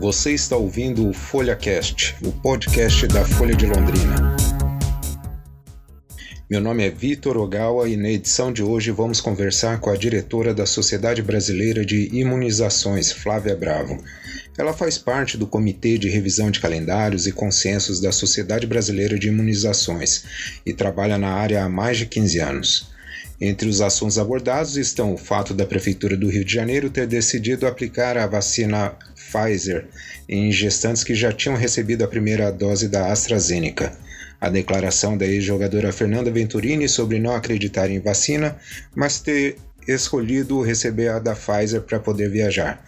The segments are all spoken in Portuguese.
Você está ouvindo o FolhaCast, o podcast da Folha de Londrina. Meu nome é Vitor Ogawa e na edição de hoje vamos conversar com a diretora da Sociedade Brasileira de Imunizações, Flávia Bravo. Ela faz parte do Comitê de Revisão de Calendários e Consensos da Sociedade Brasileira de Imunizações e trabalha na área há mais de 15 anos. Entre os assuntos abordados estão o fato da Prefeitura do Rio de Janeiro ter decidido aplicar a vacina Pfizer em gestantes que já tinham recebido a primeira dose da AstraZeneca. A declaração da ex-jogadora Fernanda Venturini sobre não acreditar em vacina, mas ter escolhido receber a da Pfizer para poder viajar.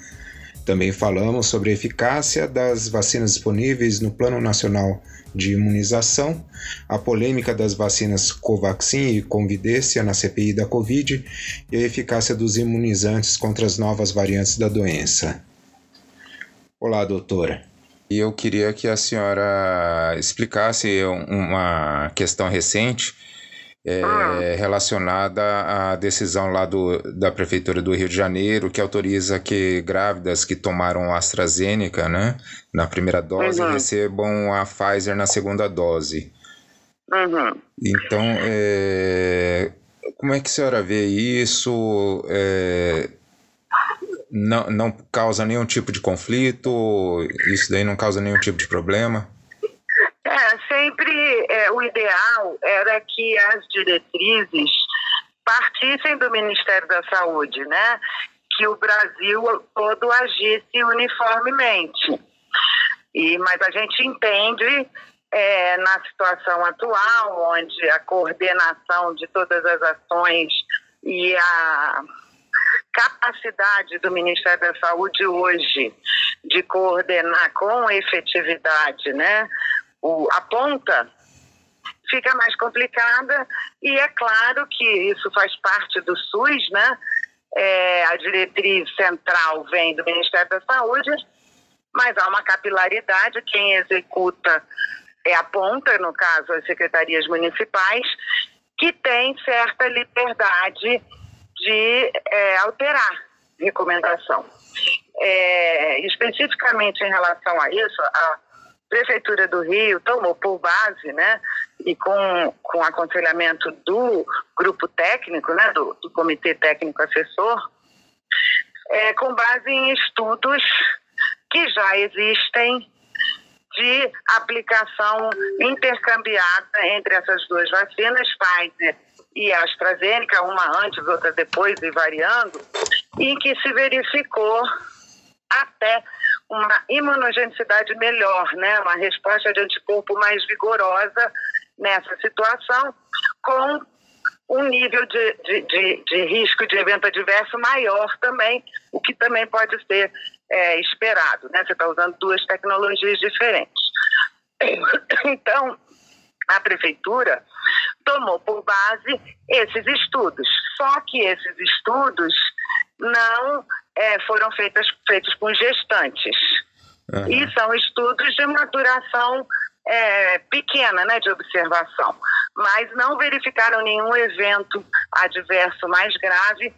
Também falamos sobre a eficácia das vacinas disponíveis no Plano Nacional de Imunização, a polêmica das vacinas Covaxin e Convidência na CPI da Covid e a eficácia dos imunizantes contra as novas variantes da doença. Olá, doutora. E eu queria que a senhora explicasse uma questão recente é, ah. relacionada à decisão lá do, da Prefeitura do Rio de Janeiro, que autoriza que grávidas que tomaram AstraZeneca né, na primeira dose uhum. recebam a Pfizer na segunda dose. Uhum. Então, é, como é que a senhora vê isso? É, não, não causa nenhum tipo de conflito? Isso daí não causa nenhum tipo de problema? É, sempre é, o ideal era que as diretrizes partissem do Ministério da Saúde, né? Que o Brasil todo agisse uniformemente. E, mas a gente entende é, na situação atual, onde a coordenação de todas as ações e a capacidade do Ministério da Saúde hoje de coordenar com efetividade, né, o, a ponta fica mais complicada e é claro que isso faz parte do SUS, né? É, a diretriz central vem do Ministério da Saúde, mas há uma capilaridade, quem executa é a ponta, no caso as secretarias municipais, que tem certa liberdade de é, alterar recomendação. É, especificamente em relação a isso, a Prefeitura do Rio tomou por base, né, e com, com aconselhamento do grupo técnico, né, do, do Comitê Técnico Assessor, é, com base em estudos que já existem de aplicação intercambiada entre essas duas vacinas, Pfizer e AstraZeneca, uma antes, outra depois e variando, em que se verificou até uma imunogenicidade melhor, né? uma resposta de anticorpo mais vigorosa nessa situação, com um nível de, de, de, de risco de evento adverso maior também, o que também pode ser é, esperado. Né? Você está usando duas tecnologias diferentes. Então, a prefeitura tomou por base esses estudos. Só que esses estudos não é, foram feitas, feitos com gestantes. Uhum. E são estudos de maturação é, pequena, né, de observação. Mas não verificaram nenhum evento adverso mais grave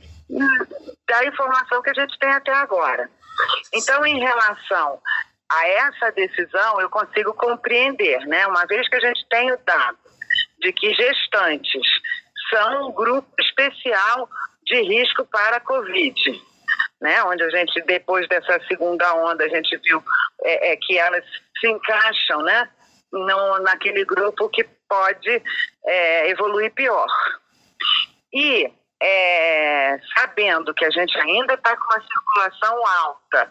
da informação que a gente tem até agora. Então, em relação a essa decisão, eu consigo compreender, né? Uma vez que a gente tem o dado de que gestantes são um grupo especial de risco para a Covid, né? Onde a gente, depois dessa segunda onda, a gente viu é, é que elas se encaixam, né? No, naquele grupo que pode é, evoluir pior. E é, sabendo que a gente ainda está com uma circulação alta,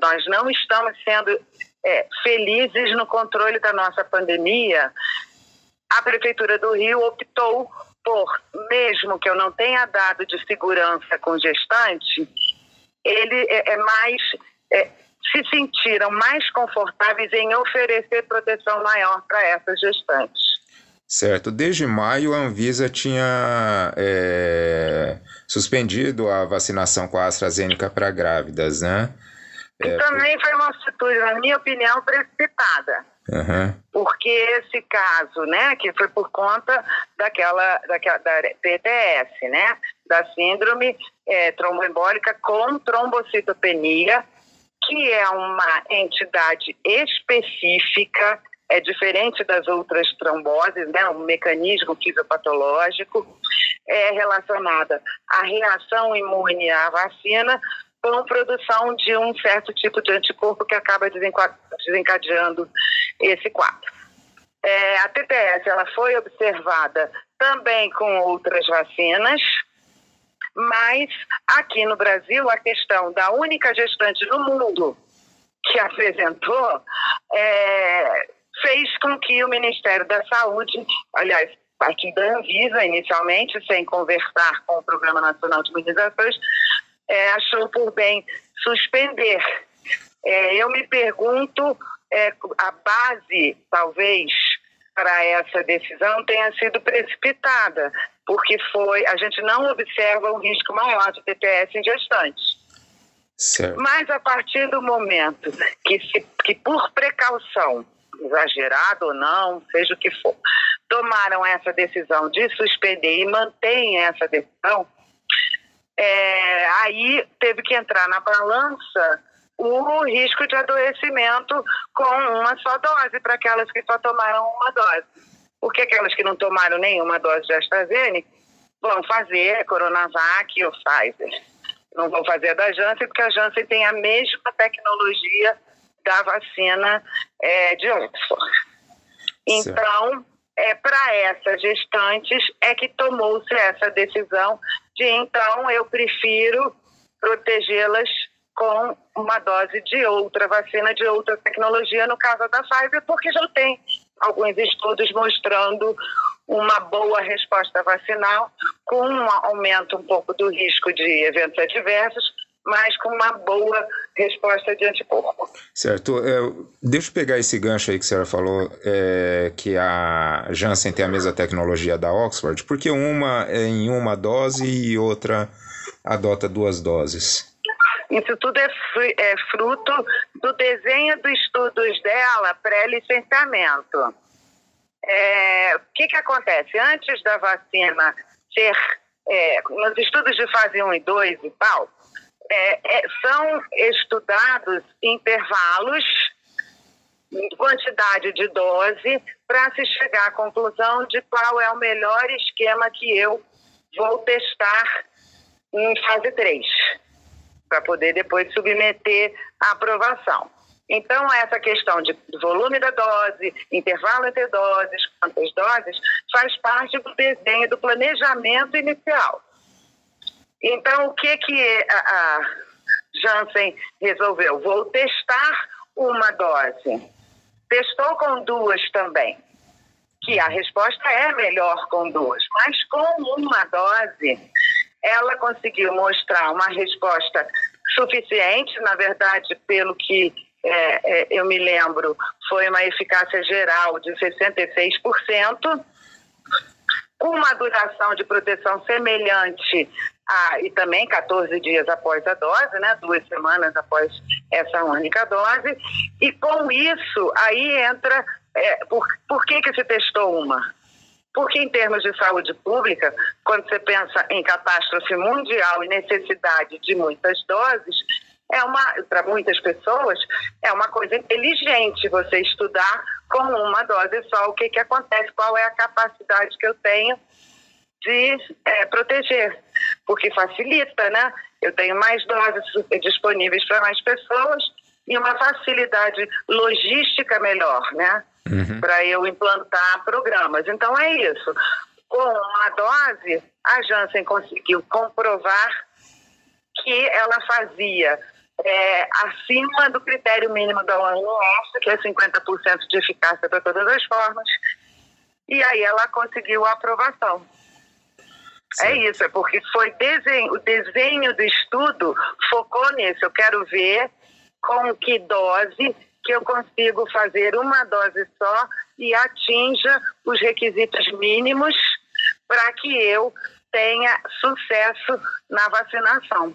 nós não estamos sendo é, felizes no controle da nossa pandemia, a Prefeitura do Rio optou por, mesmo que eu não tenha dado de segurança com gestante, ele é, é mais. É, se sentiram mais confortáveis em oferecer proteção maior para essas gestantes. Certo. Desde maio, a Anvisa tinha é, suspendido a vacinação com a AstraZeneca para grávidas, né? É, também foi uma atitude, na minha opinião, precipitada. Uhum. Porque esse caso, né, que foi por conta daquela, daquela da PTS, né, da síndrome é, tromboembólica com trombocitopenia, que é uma entidade específica, é diferente das outras tromboses, né? um mecanismo fisiopatológico, é relacionada à reação imune à vacina com produção de um certo tipo de anticorpo que acaba desencadeando esse quadro. É, a TTS ela foi observada também com outras vacinas, mas aqui no Brasil a questão da única gestante no mundo que apresentou é, fez com que o Ministério da Saúde, aliás, partir da Anvisa inicialmente, sem conversar com o Programa Nacional de Imunizações, é, achou por bem suspender. É, eu me pergunto, é, a base, talvez, para essa decisão tenha sido precipitada, porque foi a gente não observa um risco maior de TPS em gestantes. Certo. Mas a partir do momento que, se, que por precaução, exagerado ou não, seja o que for, tomaram essa decisão de suspender e mantêm essa decisão, é, aí teve que entrar na balança o risco de adoecimento com uma só dose para aquelas que só tomaram uma dose. Porque aquelas que não tomaram nenhuma dose de AstraZeneca vão fazer Coronavac ou Pfizer. Não vão fazer a da Janssen, porque a Janssen tem a mesma tecnologia da vacina é, de Oxford. Então, é para essas gestantes é que tomou-se essa decisão de então eu prefiro protegê-las com uma dose de outra vacina, de outra tecnologia, no caso da Pfizer, porque já tem alguns estudos mostrando uma boa resposta vacinal, com um aumento um pouco do risco de eventos adversos, mas com uma boa resposta de anticorpo. Certo. É, deixa eu pegar esse gancho aí que a senhora falou, é, que a Janssen tem a mesma tecnologia da Oxford, porque uma é em uma dose e outra adota duas doses. Isso tudo é, é fruto do desenho dos estudos dela pré-licenciamento. É, o que, que acontece? Antes da vacina ser. É, nos estudos de fase 1 e 2 e tal, é, é, são estudados intervalos, quantidade de dose, para se chegar à conclusão de qual é o melhor esquema que eu vou testar em fase 3 para poder depois submeter à aprovação. Então, essa questão de volume da dose, intervalo entre doses, quantas doses, faz parte do desenho, do planejamento inicial. Então, o que, que a, a Janssen resolveu? Vou testar uma dose. Testou com duas também, que a resposta é melhor com duas, mas com uma dose ela conseguiu mostrar uma resposta suficiente, na verdade, pelo que é, é, eu me lembro, foi uma eficácia geral de 66%, com uma duração de proteção semelhante a, e também 14 dias após a dose, né, duas semanas após essa única dose, e com isso aí entra, é, por, por que, que se testou uma? Porque, em termos de saúde pública, quando você pensa em catástrofe mundial e necessidade de muitas doses, é uma para muitas pessoas é uma coisa inteligente você estudar com uma dose só o que que acontece, qual é a capacidade que eu tenho de é, proteger, porque facilita, né? Eu tenho mais doses disponíveis para mais pessoas e uma facilidade logística melhor, né? uhum. para eu implantar programas. Então é isso. Com uma dose, a Janssen conseguiu comprovar que ela fazia é, acima do critério mínimo da OMS, que é 50% de eficácia para todas as formas, e aí ela conseguiu a aprovação. É certo. É isso, é porque foi desenho, o desenho do estudo focou nisso. Eu quero ver com que dose que eu consigo fazer uma dose só e atinja os requisitos mínimos para que eu tenha sucesso na vacinação.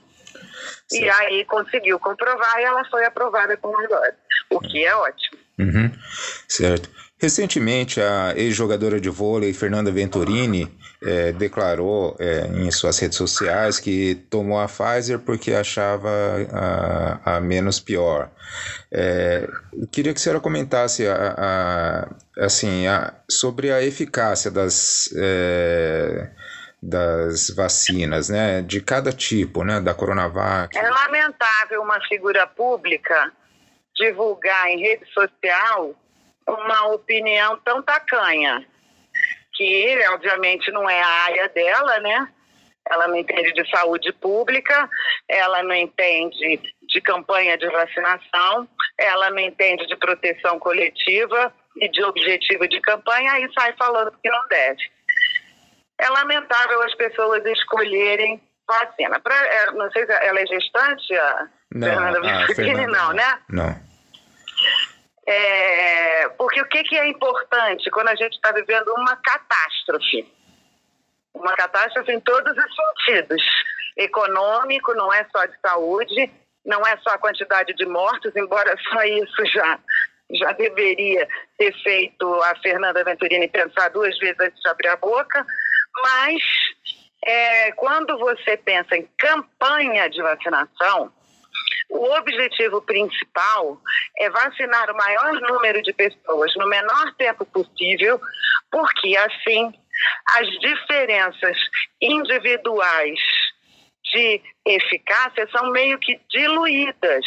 Certo. E aí conseguiu comprovar e ela foi aprovada com uma dose, o que é ótimo. Uhum. Certo. Recentemente, a ex-jogadora de vôlei Fernanda Venturini é, declarou é, em suas redes sociais que tomou a Pfizer porque achava a, a menos pior. É, queria que a senhora comentasse a, a, assim, a, sobre a eficácia das, é, das vacinas, né, de cada tipo, né, da Coronavac. É lamentável uma figura pública divulgar em rede social uma opinião tão tacanha que obviamente não é a área dela, né? Ela não entende de saúde pública, ela não entende de campanha de vacinação, ela não entende de proteção coletiva e de objetivo de campanha e sai falando que não deve. É lamentável as pessoas escolherem vacina. Pra, é, não sei se ela é gestante, a não, Fernanda Fernanda, não, né? Não. É, porque o que, que é importante quando a gente está vivendo uma catástrofe? Uma catástrofe em todos os sentidos. Econômico, não é só de saúde, não é só a quantidade de mortos, embora só isso já, já deveria ter feito a Fernanda Venturini pensar duas vezes antes de abrir a boca, mas é, quando você pensa em campanha de vacinação, o objetivo principal é vacinar o maior número de pessoas no menor tempo possível, porque assim as diferenças individuais de eficácia são meio que diluídas.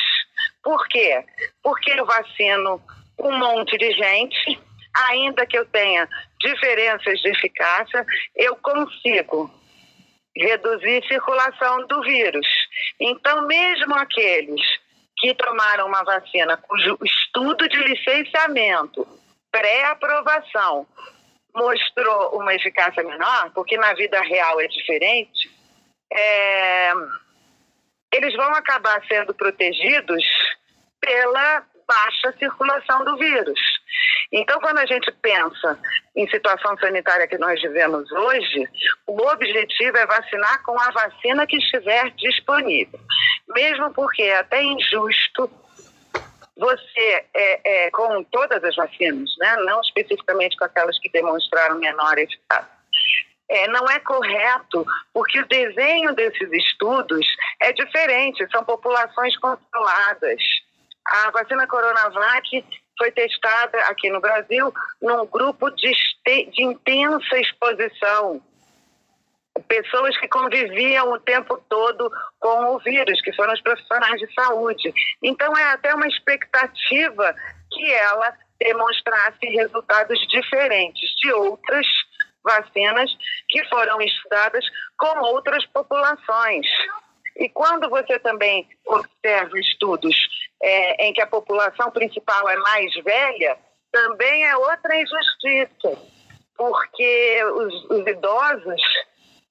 Por quê? Porque eu vacino um monte de gente, ainda que eu tenha diferenças de eficácia, eu consigo reduzir a circulação do vírus. Então, mesmo aqueles que tomaram uma vacina cujo estudo de licenciamento, pré-aprovação, mostrou uma eficácia menor, porque na vida real é diferente, é, eles vão acabar sendo protegidos pela baixa circulação do vírus. Então, quando a gente pensa em situação sanitária que nós vivemos hoje, o objetivo é vacinar com a vacina que estiver disponível. Mesmo porque é até injusto você, é, é, com todas as vacinas, né, não especificamente com aquelas que demonstraram menor eficácia, é, não é correto, porque o desenho desses estudos é diferente, são populações controladas. A vacina Coronavac foi testada aqui no Brasil num grupo de, de intensa exposição. Pessoas que conviviam o tempo todo com o vírus, que foram os profissionais de saúde. Então, é até uma expectativa que ela demonstrasse resultados diferentes de outras vacinas que foram estudadas com outras populações. E quando você também observa estudos é, em que a população principal é mais velha, também é outra injustiça, porque os, os idosos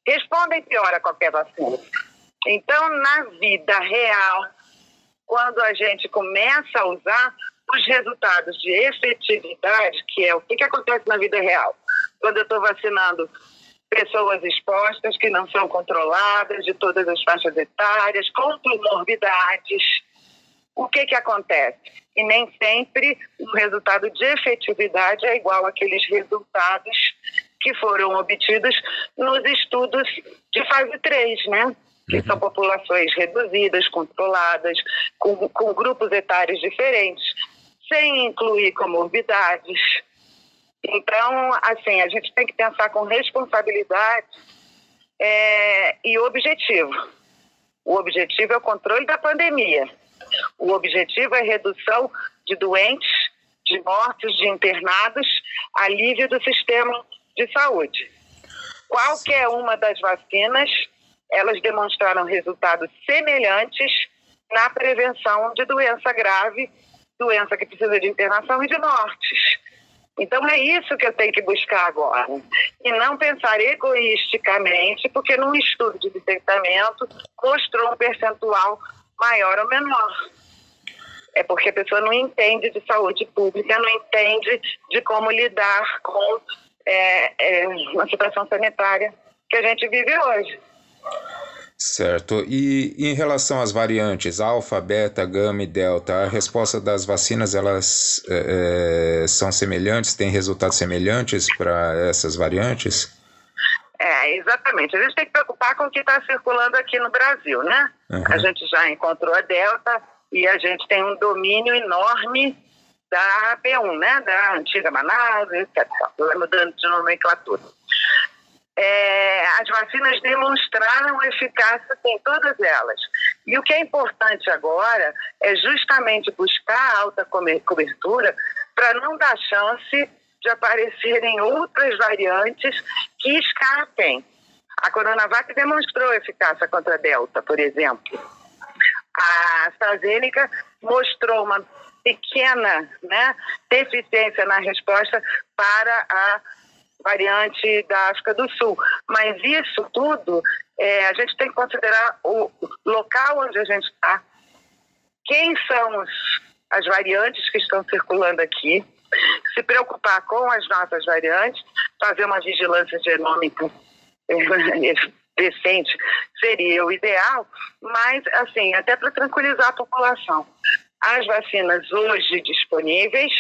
respondem pior a qualquer vacina. Então, na vida real, quando a gente começa a usar os resultados de efetividade, que é o que, que acontece na vida real, quando eu estou vacinando pessoas expostas que não são controladas, de todas as faixas etárias, com comorbidades. O que, que acontece? E nem sempre o resultado de efetividade é igual àqueles resultados que foram obtidos nos estudos de fase 3, né? Que uhum. são populações reduzidas, controladas, com, com grupos etários diferentes, sem incluir comorbidades então, assim, a gente tem que pensar com responsabilidade é, e objetivo. O objetivo é o controle da pandemia. O objetivo é redução de doentes, de mortes, de internados, alívio do sistema de saúde. Qualquer uma das vacinas, elas demonstraram resultados semelhantes na prevenção de doença grave, doença que precisa de internação e de mortes. Então é isso que eu tenho que buscar agora. E não pensar egoisticamente, porque num estudo de licenciamento mostrou um percentual maior ou menor. É porque a pessoa não entende de saúde pública, não entende de como lidar com é, é, uma situação sanitária que a gente vive hoje. Certo. E em relação às variantes alfa, beta, gama e delta, a resposta das vacinas elas é, são semelhantes, têm resultados semelhantes para essas variantes? É, É, exatamente. A gente tem que preocupar com o que está circulando aqui no Brasil, né? Uhum. A gente já encontrou a Delta e a gente tem um domínio enorme da B1, né? Da antiga Manaus, etc. Mudando de nomenclatura. É, as vacinas demonstraram eficácia em todas elas. E o que é importante agora é justamente buscar alta cobertura para não dar chance de aparecerem outras variantes que escapem. A Coronavac demonstrou eficácia contra a Delta, por exemplo. A AstraZeneca mostrou uma pequena né, deficiência na resposta para a variante da África do Sul. Mas isso tudo, é, a gente tem que considerar o local onde a gente está, quem são os, as variantes que estão circulando aqui, se preocupar com as nossas variantes, fazer uma vigilância genômica é, decente seria o ideal, mas, assim, até para tranquilizar a população. As vacinas hoje disponíveis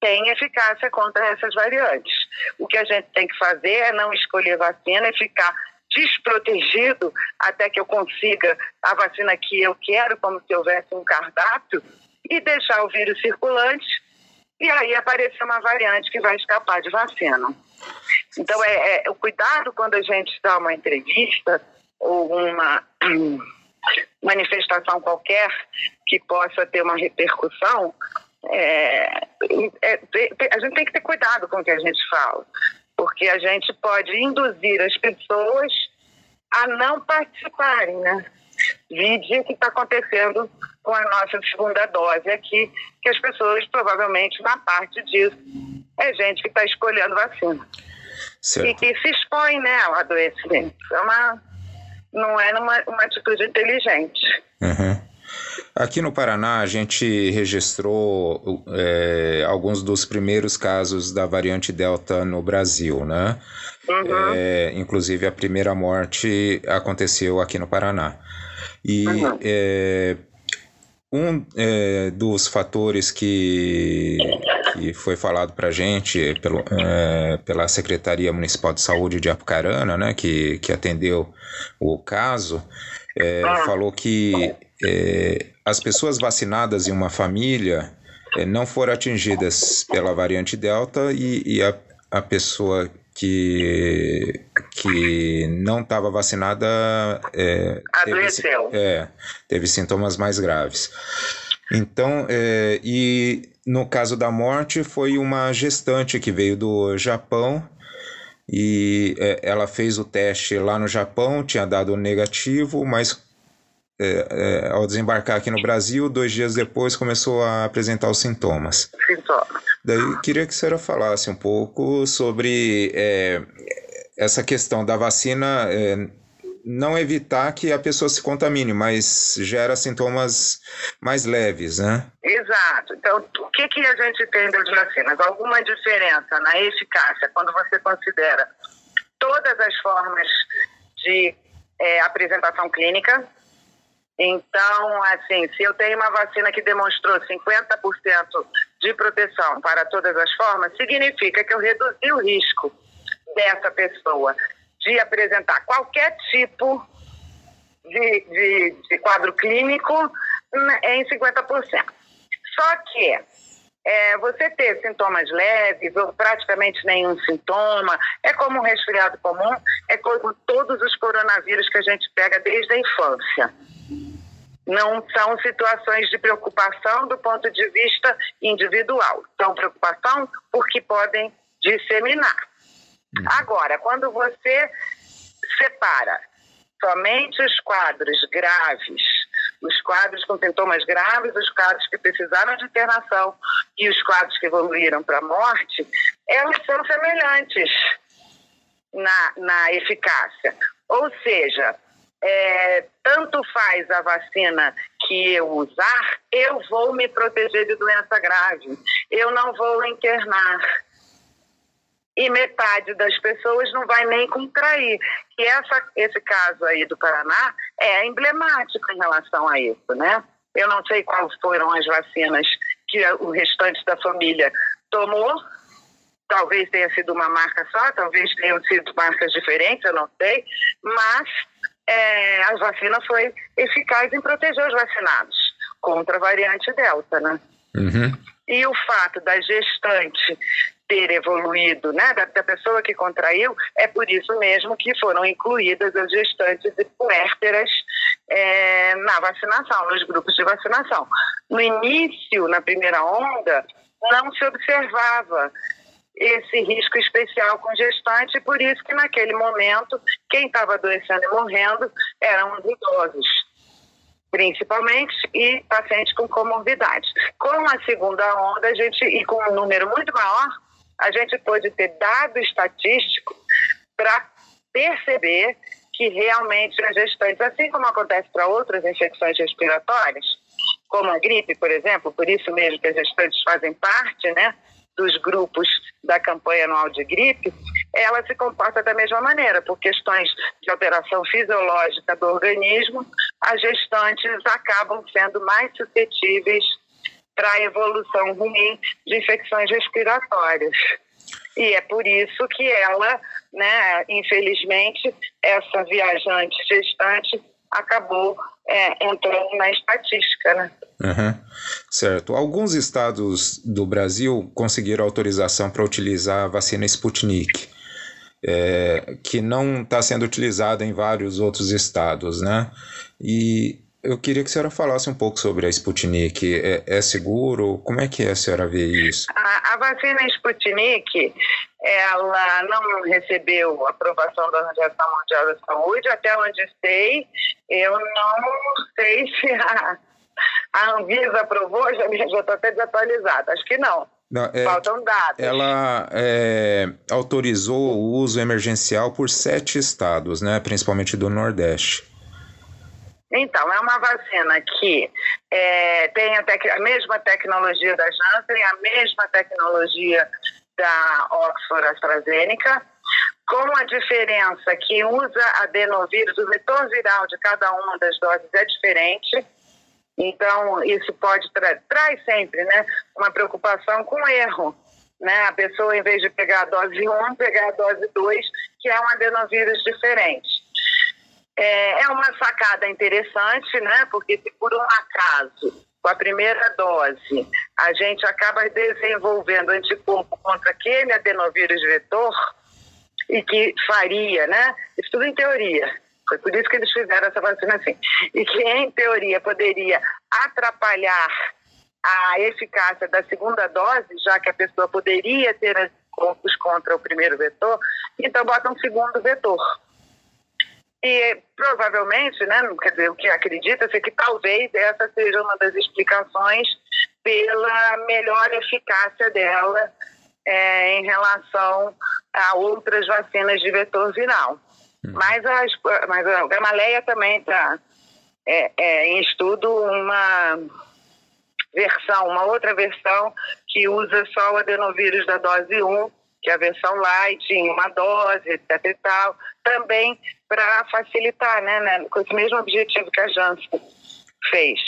têm eficácia contra essas variantes. O que a gente tem que fazer é não escolher vacina e ficar desprotegido até que eu consiga a vacina que eu quero, como se houvesse um cardápio, e deixar o vírus circulante e aí aparecer uma variante que vai escapar de vacina. Então, é, é o cuidado quando a gente dá uma entrevista ou uma manifestação qualquer que possa ter uma repercussão, é, é, a gente tem que ter cuidado com o que a gente fala, porque a gente pode induzir as pessoas a não participarem, né? Vide o que está acontecendo com a nossa segunda dose aqui, que as pessoas, provavelmente, na parte disso, é gente que está escolhendo vacina. Certo. E que se expõe né, ao adoecimento. É uma, não é uma, uma atitude inteligente. Uhum. Aqui no Paraná, a gente registrou é, alguns dos primeiros casos da variante Delta no Brasil, né? Uhum. É, inclusive, a primeira morte aconteceu aqui no Paraná. E uhum. é, um é, dos fatores que, que foi falado para a gente pelo, é, pela Secretaria Municipal de Saúde de Apucarana, né, que, que atendeu o caso, é, ah. falou que é, as pessoas vacinadas em uma família é, não foram atingidas pela variante Delta e, e a, a pessoa que, que não estava vacinada é, adoeceu. Teve, é, teve sintomas mais graves. Então, é, e no caso da morte, foi uma gestante que veio do Japão e é, ela fez o teste lá no Japão, tinha dado negativo, mas é, é, ao desembarcar aqui no Brasil, dois dias depois começou a apresentar os sintomas. Sintomas. Daí queria que a senhora falasse um pouco sobre é, essa questão da vacina é, não evitar que a pessoa se contamine, mas gera sintomas mais leves, né? Exato. Então, o que, que a gente tem das vacinas? Alguma diferença na eficácia quando você considera todas as formas de é, apresentação clínica, então, assim, se eu tenho uma vacina que demonstrou 50% de proteção para todas as formas, significa que eu reduzi o risco dessa pessoa de apresentar qualquer tipo de, de, de quadro clínico em 50%. Só que é, você ter sintomas leves ou praticamente nenhum sintoma, é como um resfriado comum, é como todos os coronavírus que a gente pega desde a infância não são situações de preocupação do ponto de vista individual. São preocupação porque podem disseminar. Uhum. Agora, quando você separa somente os quadros graves, os quadros com sintomas graves, os quadros que precisaram de internação e os quadros que evoluíram para a morte, elas são semelhantes na, na eficácia. Ou seja, é, tanto faz a vacina que eu usar, eu vou me proteger de doença grave. Eu não vou internar. E metade das pessoas não vai nem contrair. E essa, esse caso aí do Paraná é emblemático em relação a isso, né? Eu não sei quais foram as vacinas que o restante da família tomou, talvez tenha sido uma marca só, talvez tenham sido marcas diferentes, eu não sei, mas é, a vacina foi eficaz em proteger os vacinados contra a variante Delta, né? Uhum. E o fato da gestante ter evoluído, né, da, da, pessoa que contraiu, é por isso mesmo que foram incluídas as gestantes e puérperas é, na vacinação, nos grupos de vacinação. No início, na primeira onda, não se observava esse risco especial com gestante, por isso que naquele momento quem estava adoecendo e morrendo eram os idosos principalmente, e pacientes com comorbidades. Com a segunda onda, a gente, e com um número muito maior, a gente pode ter dado estatístico para perceber que realmente as gestantes, assim como acontece para outras infecções respiratórias, como a gripe, por exemplo, por isso mesmo que as gestantes fazem parte né, dos grupos da campanha anual de gripe, ela se comporta da mesma maneira, por questões de alteração fisiológica do organismo, as gestantes acabam sendo mais suscetíveis para a evolução ruim de infecções respiratórias. E é por isso que ela, né, infelizmente, essa viajante gestante acabou é, entrando na estatística. Né? Uhum. Certo. Alguns estados do Brasil conseguiram autorização para utilizar a vacina Sputnik, é, que não está sendo utilizada em vários outros estados, né? E eu queria que a senhora falasse um pouco sobre a Sputnik. É, é seguro? Como é que é a senhora vê isso? A, a, vacina Sputnik, ela não recebeu aprovação da Organização Mundial da Saúde, até onde sei. Eu não sei se a, a Anvisa aprovou, já estou até desatualizada. Acho que não. Não, é, Faltam dados. Ela é, autorizou o uso emergencial por sete estados, né, principalmente do Nordeste. Então, é uma vacina que é, tem a, a, mesma tecnologia da Janssen, a mesma tecnologia da Oxford AstraZeneca, com a diferença que usa adenovírus, o vetor viral de cada uma das doses é diferente. Então, isso pode tra traz sempre né, uma preocupação com erro. Né? A pessoa, em vez de pegar a dose 1, pegar a dose 2, que é um adenovírus diferente. É, é uma sacada interessante, né? Porque se por um acaso, com a primeira dose, a gente acaba desenvolvendo anticorpo contra aquele adenovírus vetor, e que faria, né? Isso tudo em teoria. Foi por isso que eles fizeram essa vacina assim. E que, em teoria, poderia atrapalhar a eficácia da segunda dose, já que a pessoa poderia ter anticorpos contra o primeiro vetor, então bota um segundo vetor. E provavelmente, né, quer dizer, o que acredita-se é que talvez essa seja uma das explicações pela melhor eficácia dela é, em relação a outras vacinas de vetor viral. Hum. Mas, as, mas a Gamaleia também está é, é, em estudo uma versão, uma outra versão que usa só o adenovírus da dose 1 que a versão light, em uma dose, etc e tal, também para facilitar, né, né, com esse mesmo objetivo que a Janssen fez.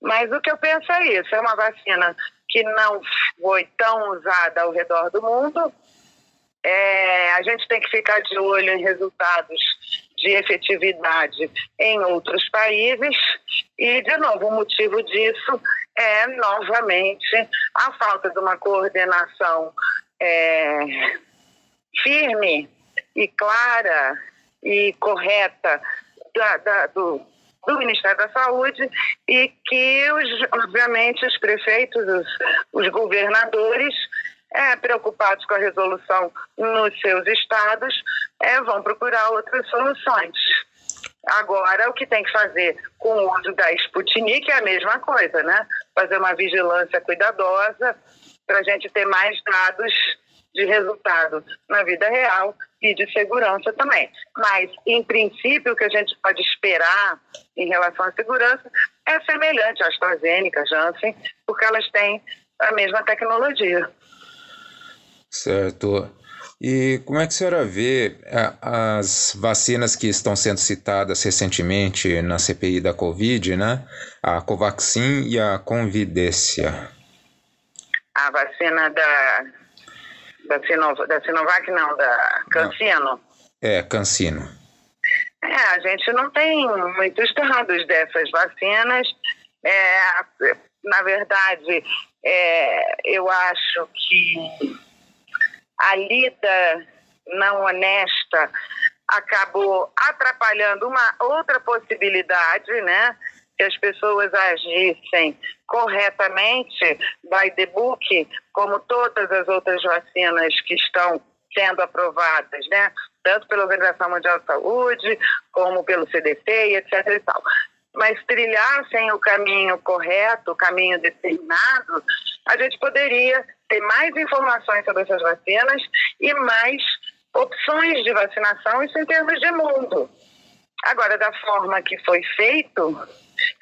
Mas o que eu penso é isso, é uma vacina que não foi tão usada ao redor do mundo, é, a gente tem que ficar de olho em resultados de efetividade em outros países. E, de novo, o motivo disso é, novamente, a falta de uma coordenação é, firme e clara e correta da, da, do, do Ministério da Saúde e que, os, obviamente, os prefeitos, os, os governadores, é, preocupados com a resolução nos seus estados, é, vão procurar outras soluções. Agora, o que tem que fazer com o uso da Sputnik é a mesma coisa, né? Fazer uma vigilância cuidadosa, para a gente ter mais dados de resultado na vida real e de segurança também. Mas, em princípio, o que a gente pode esperar em relação à segurança é semelhante à AstraZeneca, Janssen, porque elas têm a mesma tecnologia. Certo. E como é que a senhora vê é, as vacinas que estão sendo citadas recentemente na CPI da Covid, né? A Covaxin e a Convidência a vacina da, Da, Sinovac, da Sinovac não, da Cancino. É, Cancino. É, a gente não tem muitos dados dessas vacinas. É, na verdade, é, eu acho que a lida não honesta acabou atrapalhando uma outra possibilidade, né? Que as pessoas agissem corretamente by the book, como todas as outras vacinas que estão sendo aprovadas, né? Tanto pela Organização Mundial de Saúde, como pelo CDC e etc. E tal. Mas trilhassem o caminho correto, o caminho determinado, a gente poderia ter mais informações sobre essas vacinas e mais opções de vacinação, isso em termos de mundo. Agora, da forma que foi feito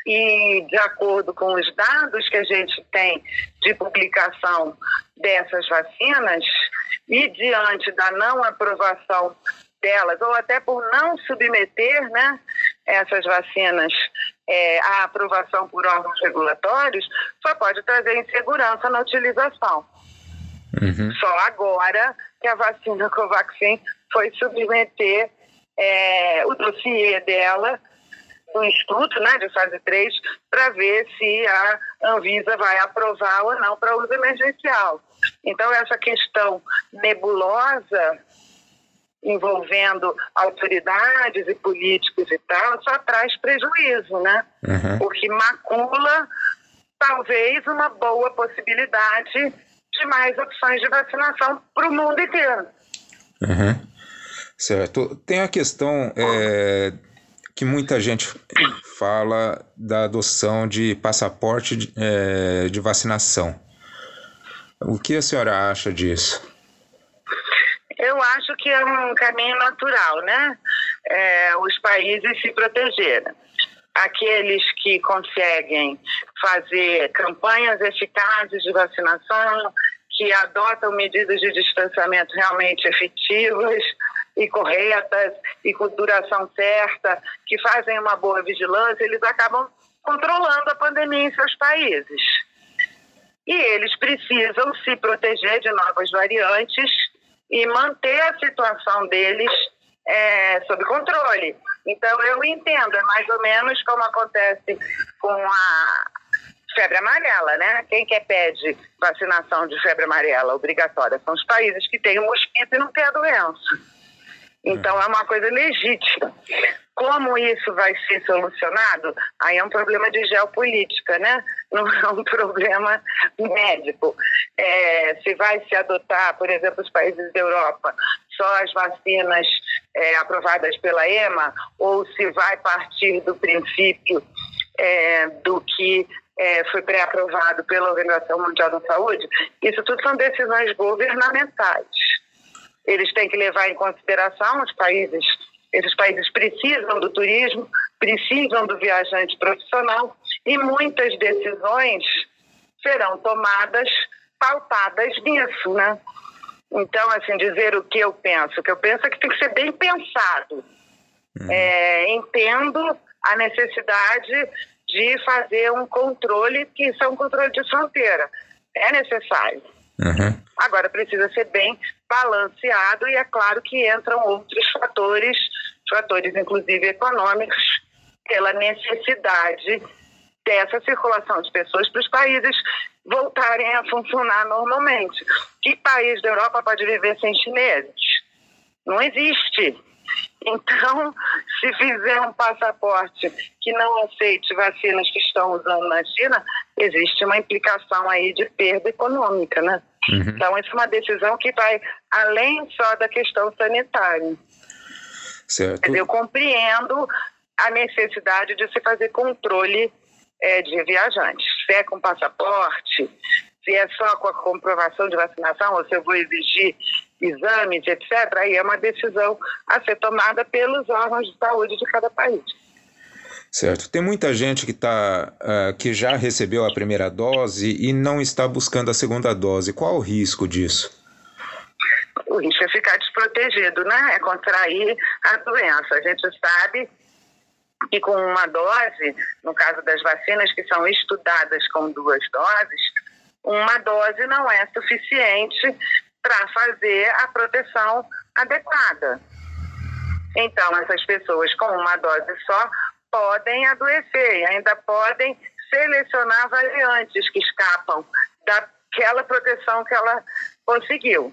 e de acordo com os dados que a gente tem de publicação dessas vacinas e diante da não aprovação delas, ou até por não submeter né, essas vacinas é, à aprovação por órgãos regulatórios, só pode trazer insegurança na utilização. Uhum. Só agora que a vacina Covaxin foi submeter é, o dossiê dela um estudo né, de fase 3 para ver se a Anvisa vai aprovar ou não para uso emergencial. Então, essa questão nebulosa envolvendo autoridades e políticos e tal, só traz prejuízo, né? Uhum. Porque macula talvez uma boa possibilidade de mais opções de vacinação para o mundo inteiro. Uhum. Certo. Tem a questão é, que muita gente fala da adoção de passaporte de, é, de vacinação. O que a senhora acha disso? Eu acho que é um caminho natural, né? É, os países se protegerem aqueles que conseguem fazer campanhas eficazes de vacinação, que adotam medidas de distanciamento realmente efetivas e corretas e com duração certa, que fazem uma boa vigilância, eles acabam controlando a pandemia em seus países. E eles precisam se proteger de novas variantes e manter a situação deles é, sob controle. Então, eu entendo, é mais ou menos como acontece com a febre amarela, né? Quem quer pede vacinação de febre amarela obrigatória são os países que têm o mosquito e não têm a doença. Então, é uma coisa legítima. Como isso vai ser solucionado? Aí é um problema de geopolítica, né? Não é um problema médico. É, se vai se adotar, por exemplo, os países da Europa, só as vacinas é, aprovadas pela EMA, ou se vai partir do princípio é, do que é, foi pré-aprovado pela Organização Mundial da Saúde, isso tudo são decisões governamentais. Eles têm que levar em consideração os países esses países precisam do turismo, precisam do viajante profissional e muitas decisões serão tomadas pautadas nisso, né? Então, assim, dizer o que eu penso, o que eu penso é que tem que ser bem pensado. Uhum. É, entendo a necessidade de fazer um controle, que isso é um controle de fronteira. É necessário. Uhum. Agora, precisa ser bem balanceado e é claro que entram outros fatores fatores, inclusive econômicos, pela necessidade dessa circulação de pessoas para os países voltarem a funcionar normalmente. Que país da Europa pode viver sem chineses? Não existe. Então, se fizer um passaporte que não aceite vacinas que estão usando na China, existe uma implicação aí de perda econômica, né? Uhum. Então, isso é uma decisão que vai além só da questão sanitária. Certo. Eu compreendo a necessidade de se fazer controle é, de viajantes. Se é com passaporte, se é só com a comprovação de vacinação, ou se eu vou exigir exames, etc., aí é uma decisão a ser tomada pelos órgãos de saúde de cada país. Certo. Tem muita gente que, tá, uh, que já recebeu a primeira dose e não está buscando a segunda dose. Qual o risco disso? o risco é ficar desprotegido, né? É contrair a doença. A gente sabe que com uma dose, no caso das vacinas que são estudadas com duas doses, uma dose não é suficiente para fazer a proteção adequada. Então, essas pessoas com uma dose só podem adoecer ainda podem selecionar variantes que escapam daquela proteção que ela conseguiu.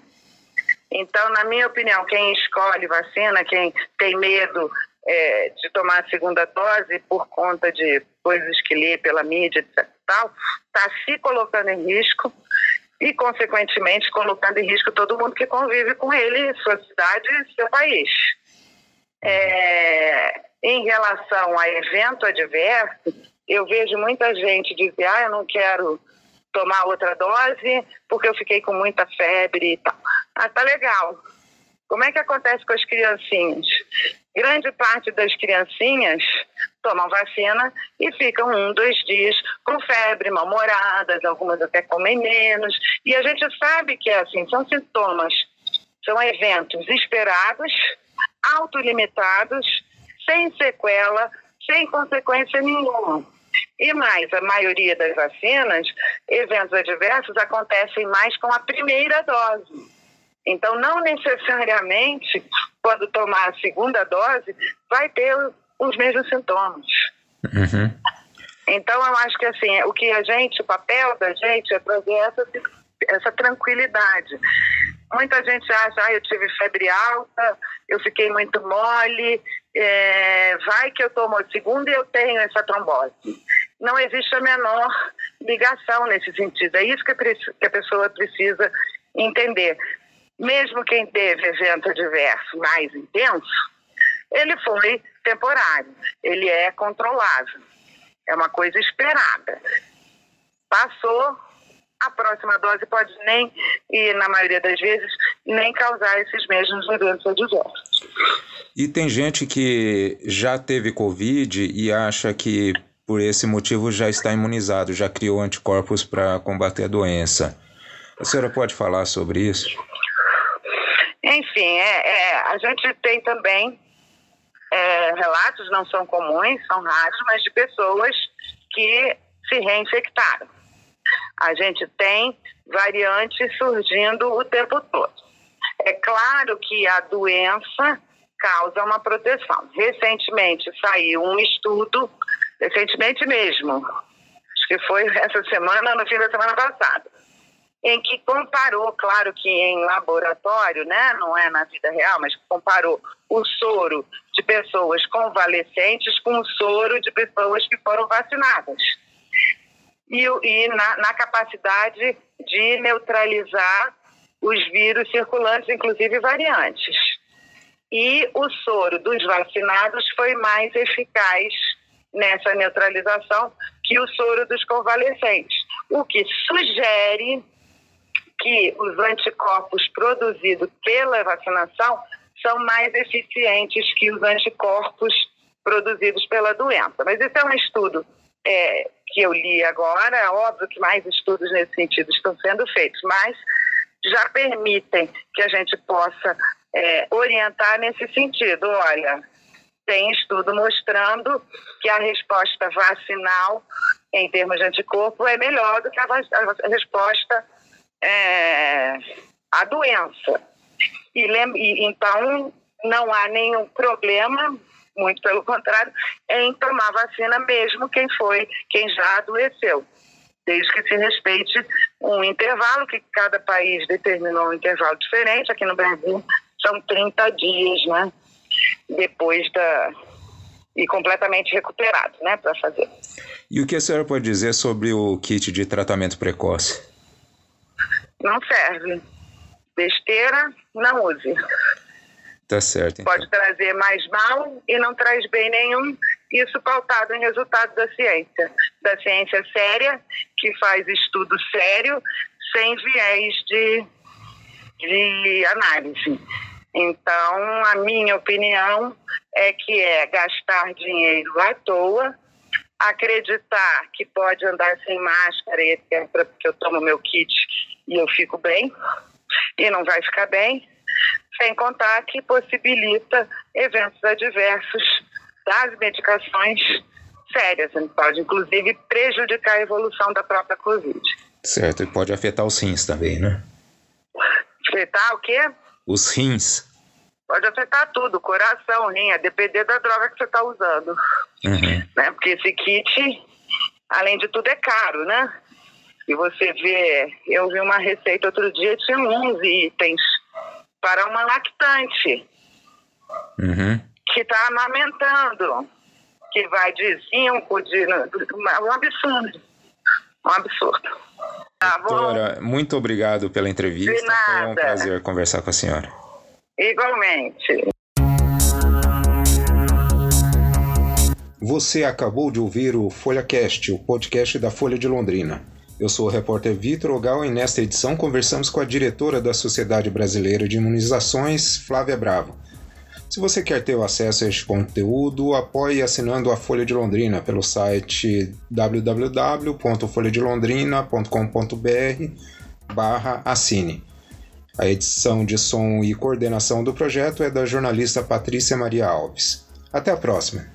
Então, na minha opinião, quem escolhe vacina, quem tem medo é, de tomar a segunda dose por conta de coisas que lê pela mídia, etc. está se colocando em risco e, consequentemente, colocando em risco todo mundo que convive com ele, sua cidade e seu país. É, em relação a evento adverso, eu vejo muita gente dizer, ah, eu não quero tomar outra dose porque eu fiquei com muita febre e tal. Ah, tá legal. Como é que acontece com as criancinhas? Grande parte das criancinhas tomam vacina e ficam um, dois dias com febre, mal-humoradas, algumas até comem menos. E a gente sabe que é assim, são sintomas, são eventos esperados, autolimitados, sem sequela, sem consequência nenhuma. E mais, a maioria das vacinas, eventos adversos acontecem mais com a primeira dose. Então, não necessariamente, quando tomar a segunda dose, vai ter os mesmos sintomas. Uhum. Então, eu acho que assim, o que a gente, o papel da gente é trazer essa, essa tranquilidade. Muita gente acha, ah, eu tive febre alta, eu fiquei muito mole, é, vai que eu tomo a segunda e eu tenho essa trombose. Não existe a menor ligação nesse sentido. É isso que a pessoa precisa entender mesmo quem teve evento adverso mais intenso, ele foi temporário, ele é controlável, é uma coisa esperada. Passou, a próxima dose pode nem, e na maioria das vezes, nem causar esses mesmos eventos adversos. E tem gente que já teve Covid e acha que por esse motivo já está imunizado, já criou anticorpos para combater a doença. A senhora pode falar sobre isso? Enfim, é, é, a gente tem também é, relatos, não são comuns, são raros, mas de pessoas que se reinfectaram. A gente tem variantes surgindo o tempo todo. É claro que a doença causa uma proteção. Recentemente saiu um estudo, recentemente mesmo, acho que foi essa semana, no fim da semana passada, em que comparou, claro que em laboratório, né, não é na vida real, mas comparou o soro de pessoas convalescentes com o soro de pessoas que foram vacinadas. E, e na, na capacidade de neutralizar os vírus circulantes, inclusive variantes. E o soro dos vacinados foi mais eficaz nessa neutralização que o soro dos convalescentes, o que sugere que os anticorpos produzidos pela vacinação são mais eficientes que os anticorpos produzidos pela doença. Mas esse é um estudo é, que eu li agora, óbvio que mais estudos nesse sentido estão sendo feitos, mas já permitem que a gente possa é, orientar nesse sentido. Olha, tem estudo mostrando que a resposta vacinal, em termos de anticorpo, é melhor do que a, a resposta é, a doença. E, então, não há nenhum problema, muito pelo contrário, em tomar vacina mesmo quem foi, quem já adoeceu. Desde que se respeite um intervalo, que cada país determinou um intervalo diferente. Aqui no Brasil são 30 dias, né? Depois da. E completamente recuperado, né? Para fazer. E o que a senhora pode dizer sobre o kit de tratamento precoce? não serve. Besteira, não use. Tá certo. Então. Pode trazer mais mal e não traz bem nenhum. Isso pautado em resultado da ciência. Da ciência séria, que faz estudo sério, sem viés de, de análise. Então, a minha opinião é que é gastar dinheiro à toa, acreditar que pode andar sem máscara, etc., porque eu tomo meu kit e eu fico bem, e não vai ficar bem, sem contar que possibilita eventos adversos das medicações sérias, pode inclusive prejudicar a evolução da própria Covid. Certo, e pode afetar os rins também, né? Afetar o quê? Os rins. Pode afetar tudo, coração, rim, a depender da droga que você está usando. Uhum. Né? Porque esse kit, além de tudo, é caro, né? E você vê, eu vi uma receita outro dia, tinha 11 itens para uma lactante uhum. que está amamentando, que vai de 5, de. Um absurdo. Um absurdo. Tá Doutora, bom? muito obrigado pela entrevista. De nada. Foi um prazer conversar com a senhora. Igualmente. Você acabou de ouvir o FolhaCast, o podcast da Folha de Londrina. Eu sou o repórter Vitor Ogal e nesta edição conversamos com a diretora da Sociedade Brasileira de Imunizações, Flávia Bravo. Se você quer ter acesso a este conteúdo, apoie assinando a Folha de Londrina pelo site www.folhadelondrina.com.br barra assine. A edição de som e coordenação do projeto é da jornalista Patrícia Maria Alves. Até a próxima!